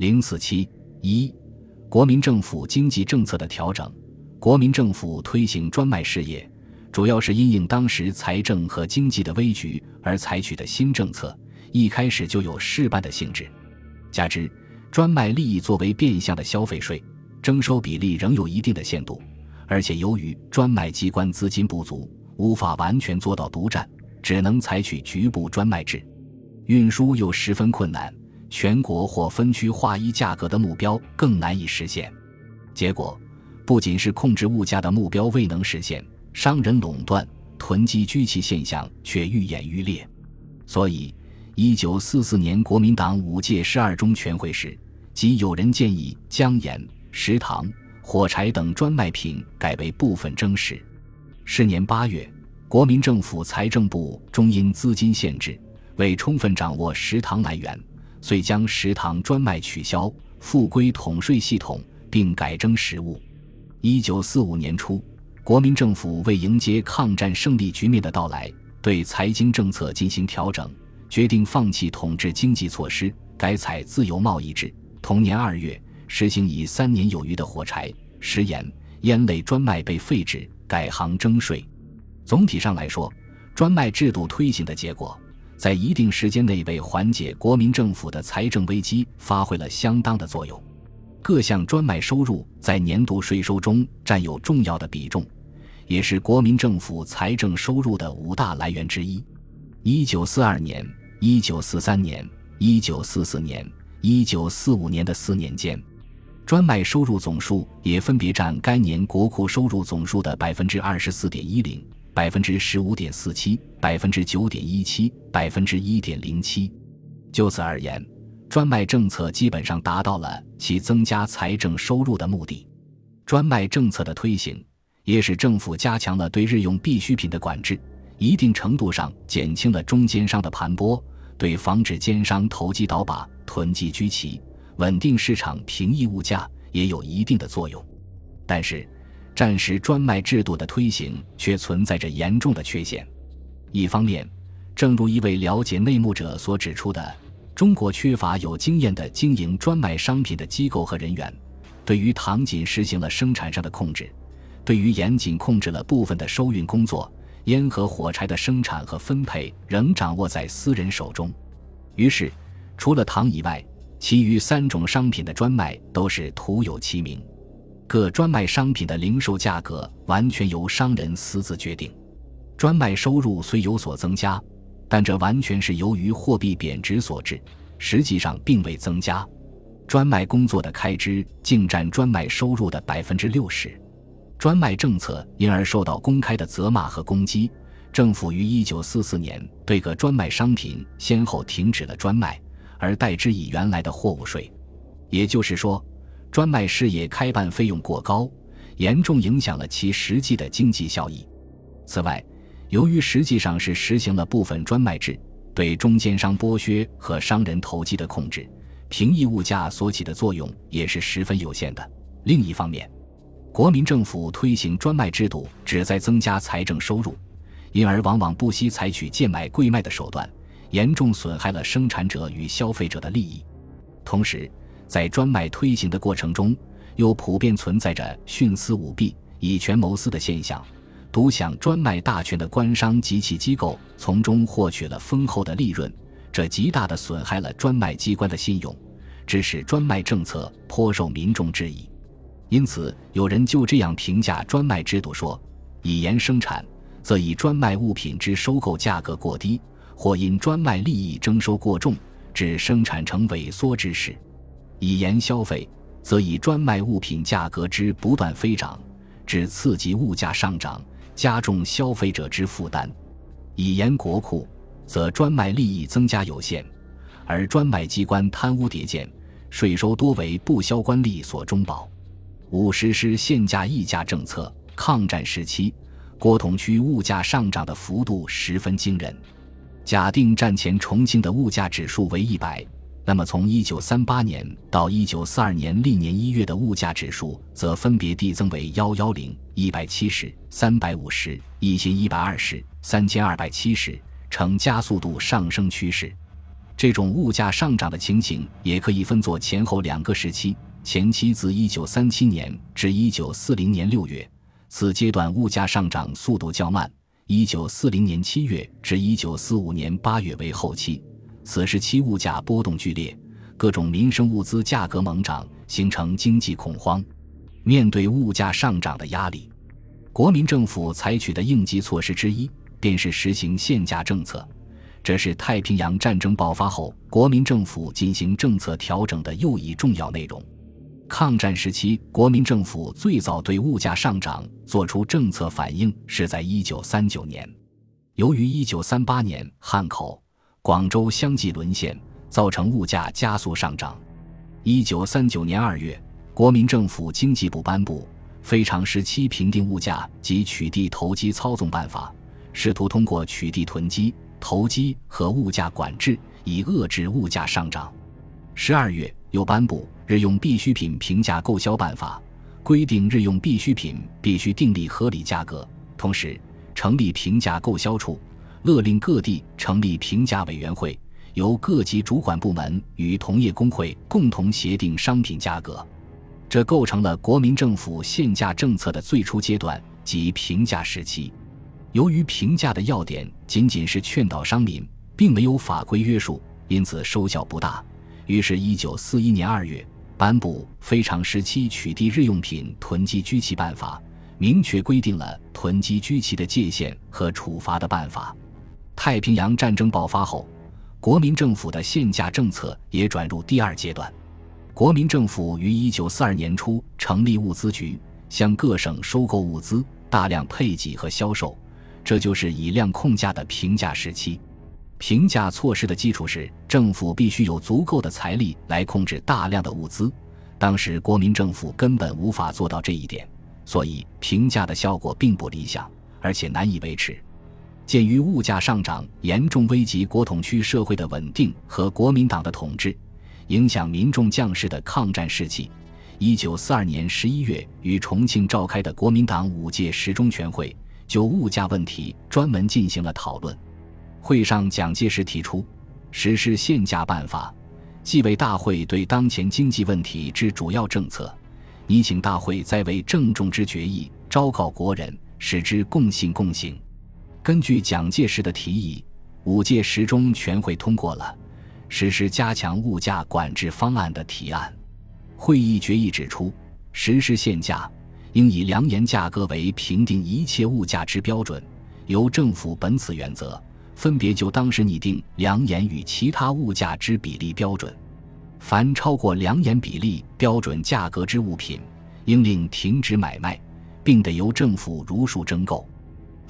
零四七一，国民政府经济政策的调整。国民政府推行专卖事业，主要是因应当时财政和经济的危局而采取的新政策，一开始就有试办的性质。加之专卖利益作为变相的消费税，征收比例仍有一定的限度，而且由于专卖机关资金不足，无法完全做到独占，只能采取局部专卖制，运输又十分困难。全国或分区划一价格的目标更难以实现，结果不仅是控制物价的目标未能实现，商人垄断、囤积居奇现象却愈演愈烈。所以，一九四四年国民党五届十二中全会时，即有人建议将盐、食糖、火柴等专卖品改为部分征食。是年八月，国民政府财政部终因资金限制，未充分掌握食糖来源。遂将食堂专卖取消，复归统税系统，并改征实物。一九四五年初，国民政府为迎接抗战胜利局面的到来，对财经政策进行调整，决定放弃统治经济措施，改采自由贸易制。同年二月，实行以三年有余的火柴、食盐、烟类专卖被废止，改行征税。总体上来说，专卖制度推行的结果。在一定时间内为缓解国民政府的财政危机发挥了相当的作用，各项专卖收入在年度税收中占有重要的比重，也是国民政府财政收入的五大来源之一。一九四二年、一九四三年、一九四四年、一九四五年的四年间，专卖收入总数也分别占该年国库收入总数的百分之二十四点一零。百分之十五点四七，百分之九点一七，百分之一点零七。就此而言，专卖政策基本上达到了其增加财政收入的目的。专卖政策的推行，也使政府加强了对日用必需品的管制，一定程度上减轻了中间商的盘剥，对防止奸商投机倒把、囤积居奇、稳定市场、平抑物价也有一定的作用。但是，战时专卖制度的推行却存在着严重的缺陷。一方面，正如一位了解内幕者所指出的，中国缺乏有经验的经营专卖商品的机构和人员，对于糖仅实行了生产上的控制，对于严谨控制了部分的收运工作，烟和火柴的生产和分配仍掌握在私人手中。于是，除了糖以外，其余三种商品的专卖都是徒有其名。各专卖商品的零售价格完全由商人私自决定，专卖收入虽有所增加，但这完全是由于货币贬值所致，实际上并未增加。专卖工作的开支竟占专卖收入的百分之六十，专卖政策因而受到公开的责骂和攻击。政府于一九四四年对各专卖商品先后停止了专卖，而代之以原来的货物税，也就是说。专卖事业开办费用过高，严重影响了其实际的经济效益。此外，由于实际上是实行了部分专卖制，对中间商剥削和商人投机的控制，平抑物价所起的作用也是十分有限的。另一方面，国民政府推行专卖制度，旨在增加财政收入，因而往往不惜采取贱买贵卖的手段，严重损害了生产者与消费者的利益。同时，在专卖推行的过程中，又普遍存在着徇私舞弊、以权谋私的现象，独享专卖大权的官商及其机构从中获取了丰厚的利润，这极大地损害了专卖机关的信用，致使专卖政策颇受民众质疑。因此，有人就这样评价专卖制度说：“以盐生产，则以专卖物品之收购价格过低，或因专卖利益征收过重，致生产成萎缩之势。”以盐消费，则以专卖物品价格之不断飞涨，致刺激物价上涨，加重消费者之负担；以盐国库，则专卖利益增加有限，而专卖机关贪污叠见，税收多为不销官吏所中饱。五实施限价议价政策，抗战时期，国统区物价上涨的幅度十分惊人。假定战前重庆的物价指数为一百。那么，从一九三八年到一九四二年历年一月的物价指数，则分别递增为幺幺零、一百七十、三百五十、一千一百二十、三千二百七十，呈加速度上升趋势。这种物价上涨的情形也可以分作前后两个时期。前期自1937年至1940年6月，此阶段物价上涨速度较慢；1940年7月至1945年8月为后期，此时期物价波动剧烈，各种民生物资价格猛涨，形成经济恐慌。面对物价上涨的压力，国民政府采取的应急措施之一，便是实行限价政策。这是太平洋战争爆发后国民政府进行政策调整的又一重要内容。抗战时期，国民政府最早对物价上涨作出政策反应是在1939年。由于1938年汉口、广州相继沦陷，造成物价加速上涨。1939年2月，国民政府经济部颁布《非常时期评定物价及取缔投机操纵办法》，试图通过取缔囤积、投机和物价管制，以遏制物价上涨。12月，又颁布。日用必需品平价购销办法规定，日用必需品必须订立合理价格，同时成立平价购销处，勒令各地成立平价委员会，由各级主管部门与同业工会共同协定商品价格。这构成了国民政府限价政策的最初阶段即平价时期。由于平价的要点仅仅是劝导商民，并没有法规约束，因此收效不大。于是，一九四一年二月。颁布《非常时期取缔日用品囤积居奇办法》，明确规定了囤积居奇的界限和处罚的办法。太平洋战争爆发后，国民政府的限价政策也转入第二阶段。国民政府于一九四二年初成立物资局，向各省收购物资，大量配给和销售，这就是以量控价的平价时期。平价措施的基础是政府必须有足够的财力来控制大量的物资，当时国民政府根本无法做到这一点，所以平价的效果并不理想，而且难以维持。鉴于物价上涨严重危及国统区社会的稳定和国民党的统治，影响民众将士的抗战士气，一九四二年十一月于重庆召开的国民党五届十中全会就物价问题专门进行了讨论。会上，蒋介石提出实施限价办法，即为大会对当前经济问题之主要政策。拟请大会再为郑重之决议，昭告国人，使之共信共行。根据蒋介石的提议，五届十中全会通过了实施加强物价管制方案的提案。会议决议指出，实施限价应以粮盐价格为评定一切物价之标准，由政府本此原则。分别就当时拟定粮盐与其他物价之比例标准，凡超过粮盐比例标准价格之物品，应令停止买卖，并得由政府如数征购；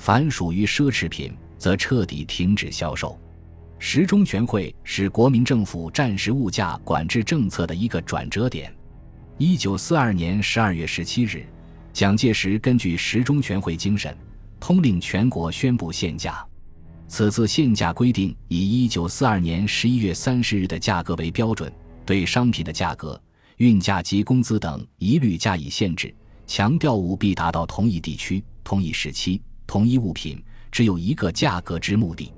凡属于奢侈品，则彻底停止销售。十中全会是国民政府战时物价管制政策的一个转折点。一九四二年十二月十七日，蒋介石根据十中全会精神，通令全国宣布限价。此次限价规定以一九四二年十一月三十日的价格为标准，对商品的价格、运价及工资等一律加以限制，强调务必达到同一地区、同一时期、同一物品只有一个价格之目的。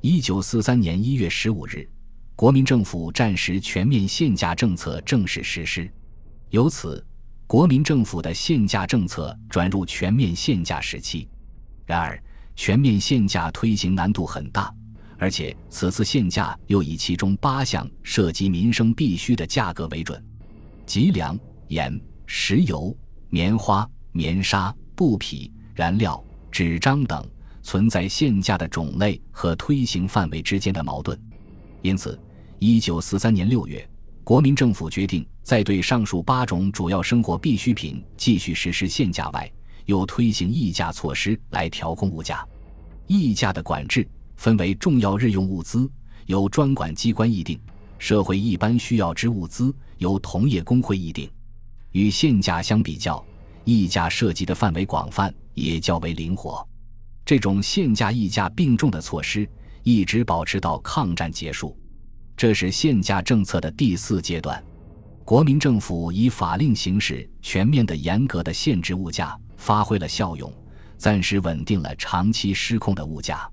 一九四三年一月十五日，国民政府战时全面限价政策正式实施，由此，国民政府的限价政策转入全面限价时期。然而，全面限价推行难度很大，而且此次限价又以其中八项涉及民生必需的价格为准，即粮、盐、石油、棉花、棉纱、布匹、燃料、纸张等，存在限价的种类和推行范围之间的矛盾。因此，一九四三年六月，国民政府决定在对上述八种主要生活必需品继续实施限价外。又推行议价措施来调控物价，议价的管制分为重要日用物资由专管机关议定，社会一般需要之物资由同业工会议定。与限价相比较，议价涉及的范围广泛，也较为灵活。这种限价议价并重的措施一直保持到抗战结束。这是限价政策的第四阶段，国民政府以法令形式全面的、严格的限制物价。发挥了效用，暂时稳定了长期失控的物价，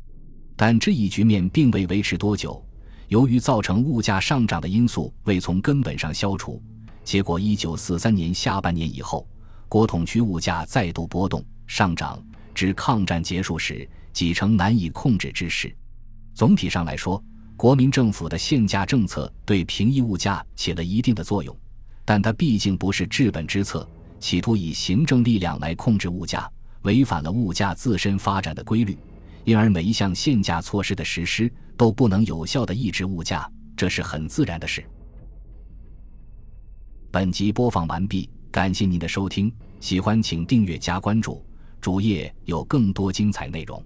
但这一局面并未维持多久。由于造成物价上涨的因素未从根本上消除，结果一九四三年下半年以后，国统区物价再度波动上涨，至抗战结束时几成难以控制之势。总体上来说，国民政府的限价政策对平抑物价起了一定的作用，但它毕竟不是治本之策，企图以行政力量来控制物价，违反了物价自身发展的规律。因而每一项限价措施的实施都不能有效的抑制物价，这是很自然的事。本集播放完毕，感谢您的收听，喜欢请订阅加关注，主页有更多精彩内容。